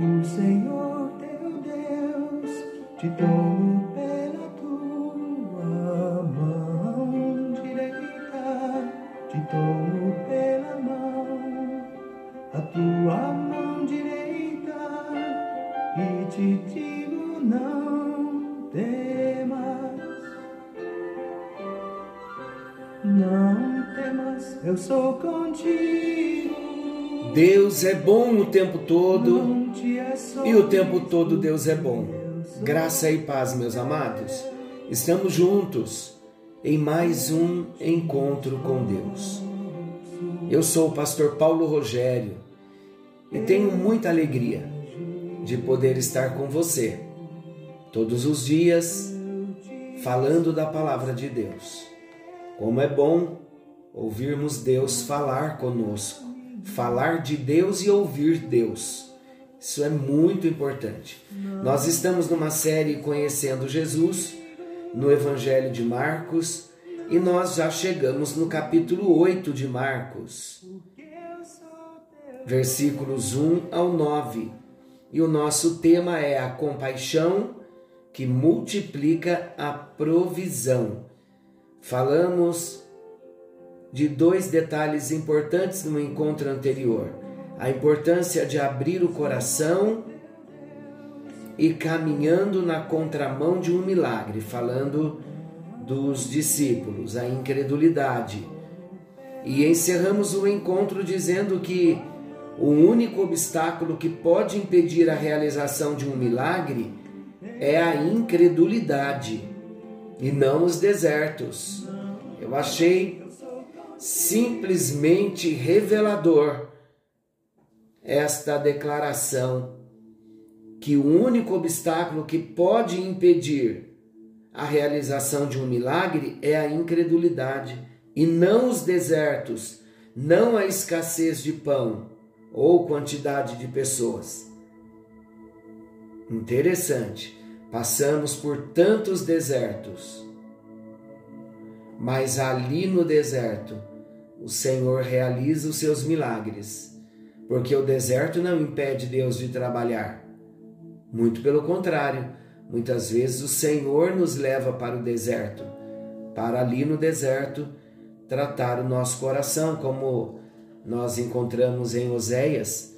O Senhor teu Deus te tomou pela tua mão direita, te tomou pela mão, a tua mão direita, e te digo não temas, não temas, eu sou contigo. Deus é bom o tempo todo e o tempo todo Deus é bom. Graça e paz, meus amados. Estamos juntos em mais um encontro com Deus. Eu sou o pastor Paulo Rogério e tenho muita alegria de poder estar com você todos os dias falando da palavra de Deus. Como é bom ouvirmos Deus falar conosco falar de Deus e ouvir Deus. Isso é muito importante. Nós estamos numa série conhecendo Jesus no Evangelho de Marcos e nós já chegamos no capítulo 8 de Marcos, versículos 1 ao 9. E o nosso tema é a compaixão que multiplica a provisão. Falamos de dois detalhes importantes no encontro anterior: a importância de abrir o coração e caminhando na contramão de um milagre, falando dos discípulos, a incredulidade. E encerramos o encontro dizendo que o único obstáculo que pode impedir a realização de um milagre é a incredulidade e não os desertos. Eu achei simplesmente revelador esta declaração que o único obstáculo que pode impedir a realização de um milagre é a incredulidade e não os desertos, não a escassez de pão ou quantidade de pessoas. Interessante, passamos por tantos desertos mas ali no deserto o Senhor realiza os seus milagres, porque o deserto não impede Deus de trabalhar. Muito pelo contrário, muitas vezes o Senhor nos leva para o deserto, para ali no deserto tratar o nosso coração, como nós encontramos em Oséias,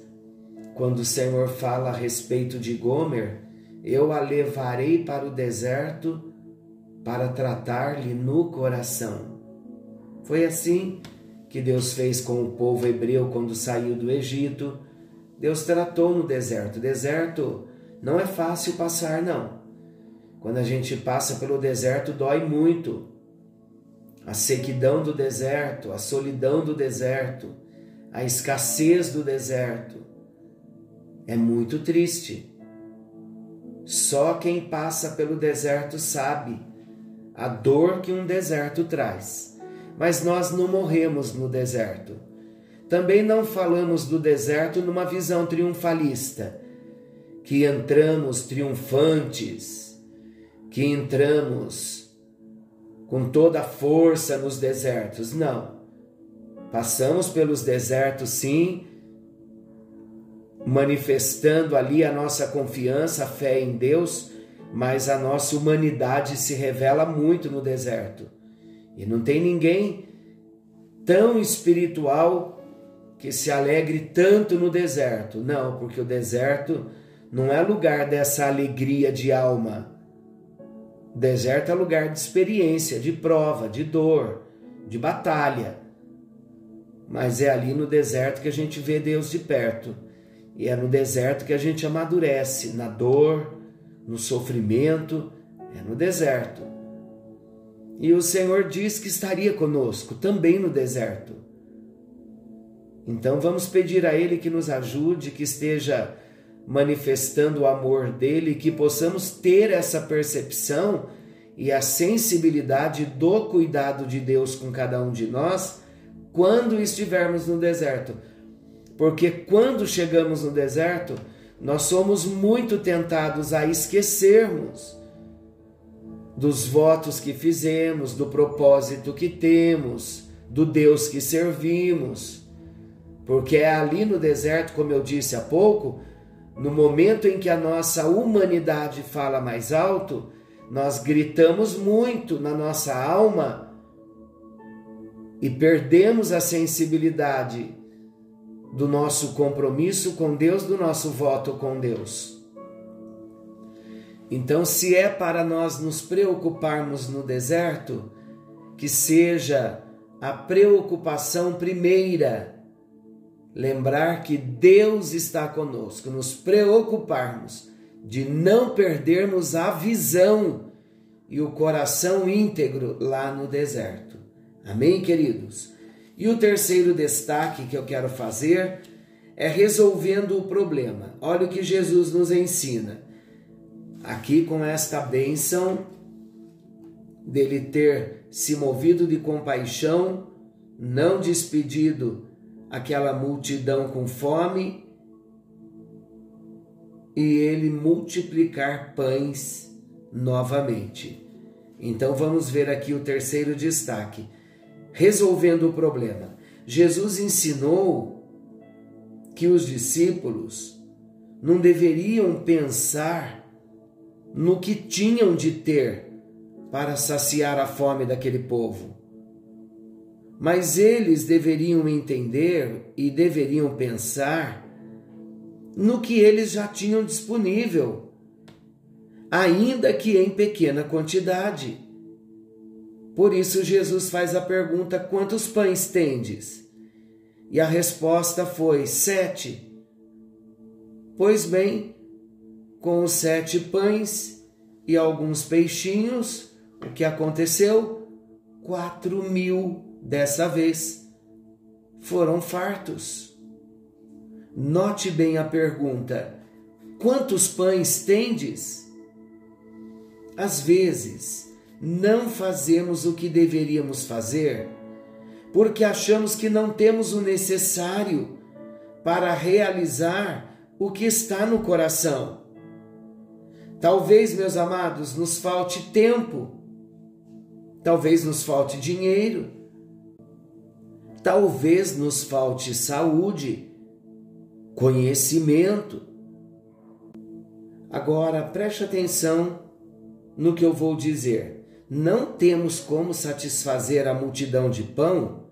quando o Senhor fala a respeito de Gomer, eu a levarei para o deserto para tratar-lhe no coração. Foi assim que Deus fez com o povo hebreu quando saiu do Egito. Deus tratou no deserto. Deserto não é fácil passar, não. Quando a gente passa pelo deserto, dói muito. A sequidão do deserto, a solidão do deserto, a escassez do deserto. É muito triste. Só quem passa pelo deserto sabe a dor que um deserto traz. Mas nós não morremos no deserto. Também não falamos do deserto numa visão triunfalista, que entramos triunfantes, que entramos com toda a força nos desertos. Não. Passamos pelos desertos, sim, manifestando ali a nossa confiança, a fé em Deus, mas a nossa humanidade se revela muito no deserto. E não tem ninguém tão espiritual que se alegre tanto no deserto. Não, porque o deserto não é lugar dessa alegria de alma. O deserto é lugar de experiência, de prova, de dor, de batalha. Mas é ali no deserto que a gente vê Deus de perto. E é no deserto que a gente amadurece, na dor, no sofrimento, é no deserto. E o Senhor diz que estaria conosco também no deserto. Então vamos pedir a Ele que nos ajude, que esteja manifestando o amor dele, que possamos ter essa percepção e a sensibilidade do cuidado de Deus com cada um de nós quando estivermos no deserto. Porque quando chegamos no deserto, nós somos muito tentados a esquecermos dos votos que fizemos, do propósito que temos, do Deus que servimos. Porque é ali no deserto, como eu disse há pouco, no momento em que a nossa humanidade fala mais alto, nós gritamos muito na nossa alma e perdemos a sensibilidade do nosso compromisso com Deus, do nosso voto com Deus. Então, se é para nós nos preocuparmos no deserto, que seja a preocupação primeira, lembrar que Deus está conosco, nos preocuparmos de não perdermos a visão e o coração íntegro lá no deserto. Amém, queridos? E o terceiro destaque que eu quero fazer é resolvendo o problema. Olha o que Jesus nos ensina aqui com esta bênção dele ter se movido de compaixão, não despedido aquela multidão com fome e ele multiplicar pães novamente. Então vamos ver aqui o terceiro destaque, resolvendo o problema. Jesus ensinou que os discípulos não deveriam pensar no que tinham de ter para saciar a fome daquele povo. Mas eles deveriam entender e deveriam pensar no que eles já tinham disponível, ainda que em pequena quantidade. Por isso Jesus faz a pergunta: quantos pães tendes? E a resposta foi: sete. Pois bem, com os sete pães e alguns peixinhos, o que aconteceu? Quatro mil dessa vez foram fartos. Note bem a pergunta: quantos pães tendes? Às vezes, não fazemos o que deveríamos fazer porque achamos que não temos o necessário para realizar o que está no coração. Talvez, meus amados, nos falte tempo, talvez nos falte dinheiro, talvez nos falte saúde, conhecimento. Agora, preste atenção no que eu vou dizer. Não temos como satisfazer a multidão de pão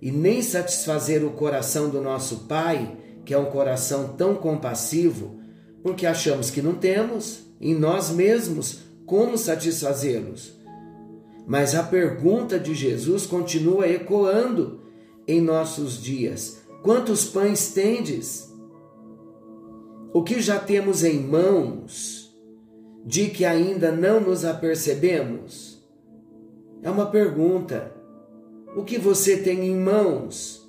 e nem satisfazer o coração do nosso Pai, que é um coração tão compassivo, porque achamos que não temos em nós mesmos como satisfazê-los. Mas a pergunta de Jesus continua ecoando em nossos dias: quantos pães tendes? O que já temos em mãos, de que ainda não nos apercebemos? É uma pergunta. O que você tem em mãos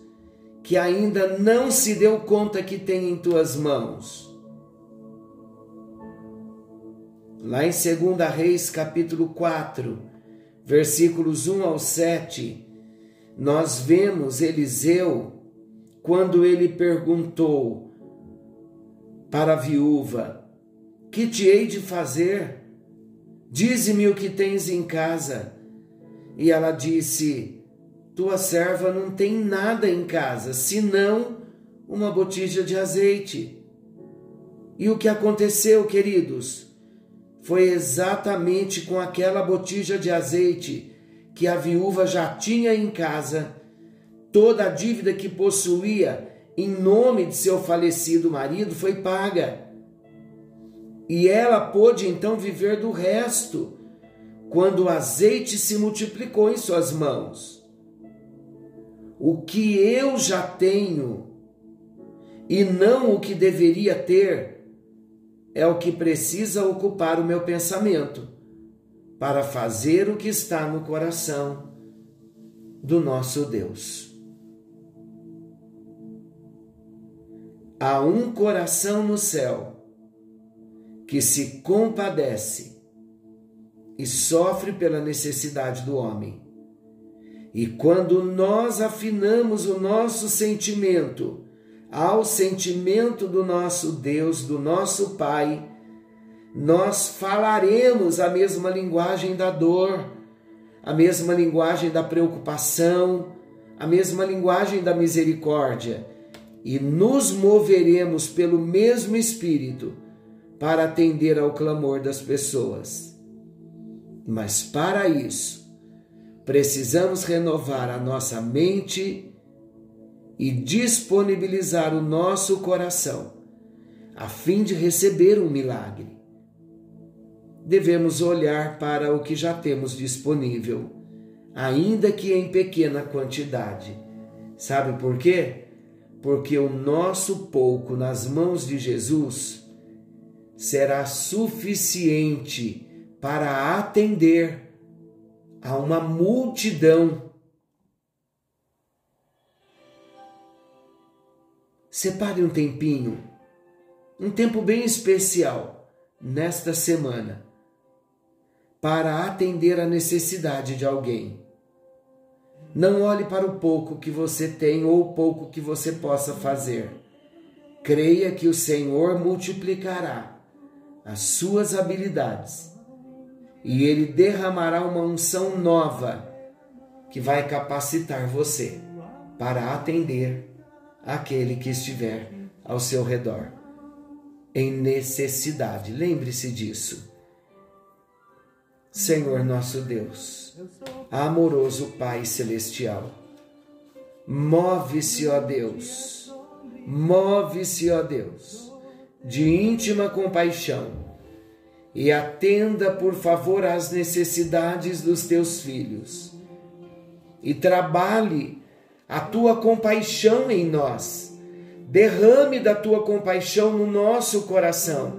que ainda não se deu conta que tem em tuas mãos? Lá em 2 Reis, capítulo 4, versículos 1 ao 7, nós vemos Eliseu quando ele perguntou para a viúva: Que te hei de fazer? Dize-me o que tens em casa. E ela disse: Tua serva não tem nada em casa, senão uma botija de azeite. E o que aconteceu, queridos? Foi exatamente com aquela botija de azeite que a viúva já tinha em casa, toda a dívida que possuía em nome de seu falecido marido foi paga. E ela pôde então viver do resto, quando o azeite se multiplicou em suas mãos. O que eu já tenho e não o que deveria ter, é o que precisa ocupar o meu pensamento para fazer o que está no coração do nosso Deus. Há um coração no céu que se compadece e sofre pela necessidade do homem. E quando nós afinamos o nosso sentimento ao sentimento do nosso Deus, do nosso Pai, nós falaremos a mesma linguagem da dor, a mesma linguagem da preocupação, a mesma linguagem da misericórdia. e nos moveremos pelo mesmo Espírito para atender ao clamor das pessoas. Mas para isso, precisamos renovar a nossa mente e disponibilizar o nosso coração a fim de receber um milagre. Devemos olhar para o que já temos disponível, ainda que em pequena quantidade. Sabe por quê? Porque o nosso pouco nas mãos de Jesus será suficiente para atender a uma multidão. Separe um tempinho, um tempo bem especial nesta semana para atender a necessidade de alguém. Não olhe para o pouco que você tem ou o pouco que você possa fazer. Creia que o Senhor multiplicará as suas habilidades e Ele derramará uma unção nova que vai capacitar você para atender aquele que estiver ao seu redor em necessidade. Lembre-se disso. Senhor nosso Deus, amoroso Pai celestial, move-se, ó Deus, move-se, ó Deus de íntima compaixão e atenda, por favor, às necessidades dos teus filhos e trabalhe a tua compaixão em nós. Derrame da tua compaixão no nosso coração,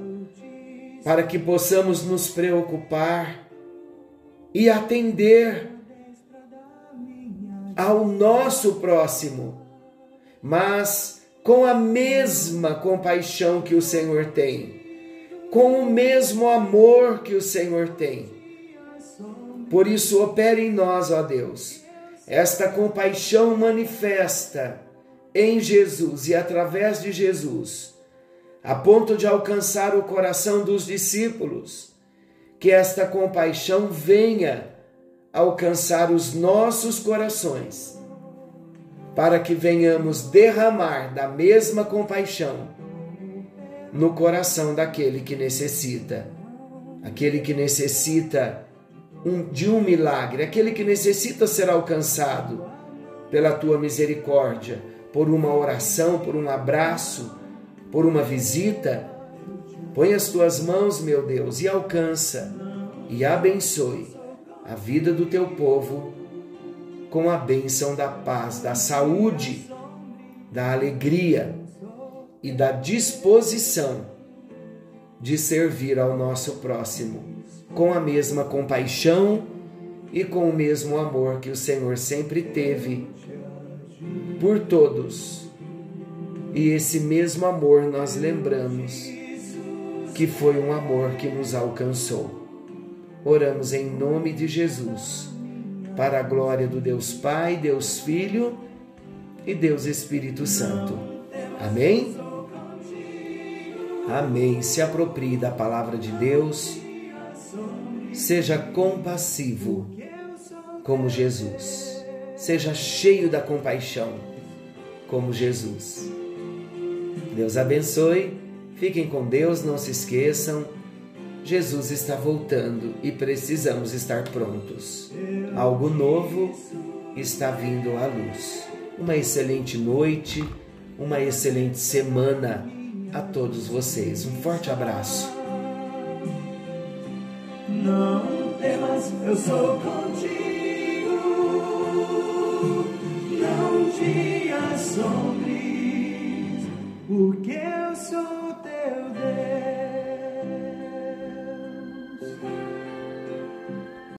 para que possamos nos preocupar e atender ao nosso próximo, mas com a mesma compaixão que o Senhor tem, com o mesmo amor que o Senhor tem. Por isso, opere em nós, ó Deus, esta compaixão manifesta em Jesus e através de Jesus, a ponto de alcançar o coração dos discípulos, que esta compaixão venha alcançar os nossos corações para que venhamos derramar da mesma compaixão no coração daquele que necessita, aquele que necessita um, de um milagre, aquele que necessita ser alcançado pela tua misericórdia, por uma oração, por um abraço, por uma visita. Põe as tuas mãos, meu Deus, e alcança e abençoe a vida do teu povo com a bênção da paz, da saúde, da alegria e da disposição de servir ao nosso próximo, com a mesma compaixão e com o mesmo amor que o Senhor sempre teve por todos. E esse mesmo amor nós lembramos que foi um amor que nos alcançou. Oramos em nome de Jesus para a glória do Deus Pai, Deus Filho e Deus Espírito Santo. Amém? Amém. Se aproprie da palavra de Deus. Seja compassivo como Jesus. Seja cheio da compaixão como Jesus. Deus abençoe. Fiquem com Deus, não se esqueçam. Jesus está voltando e precisamos estar prontos. Algo novo está vindo à luz. Uma excelente noite, uma excelente semana a todos vocês. Um forte abraço. Não temas, eu sou contigo. Não te assombres.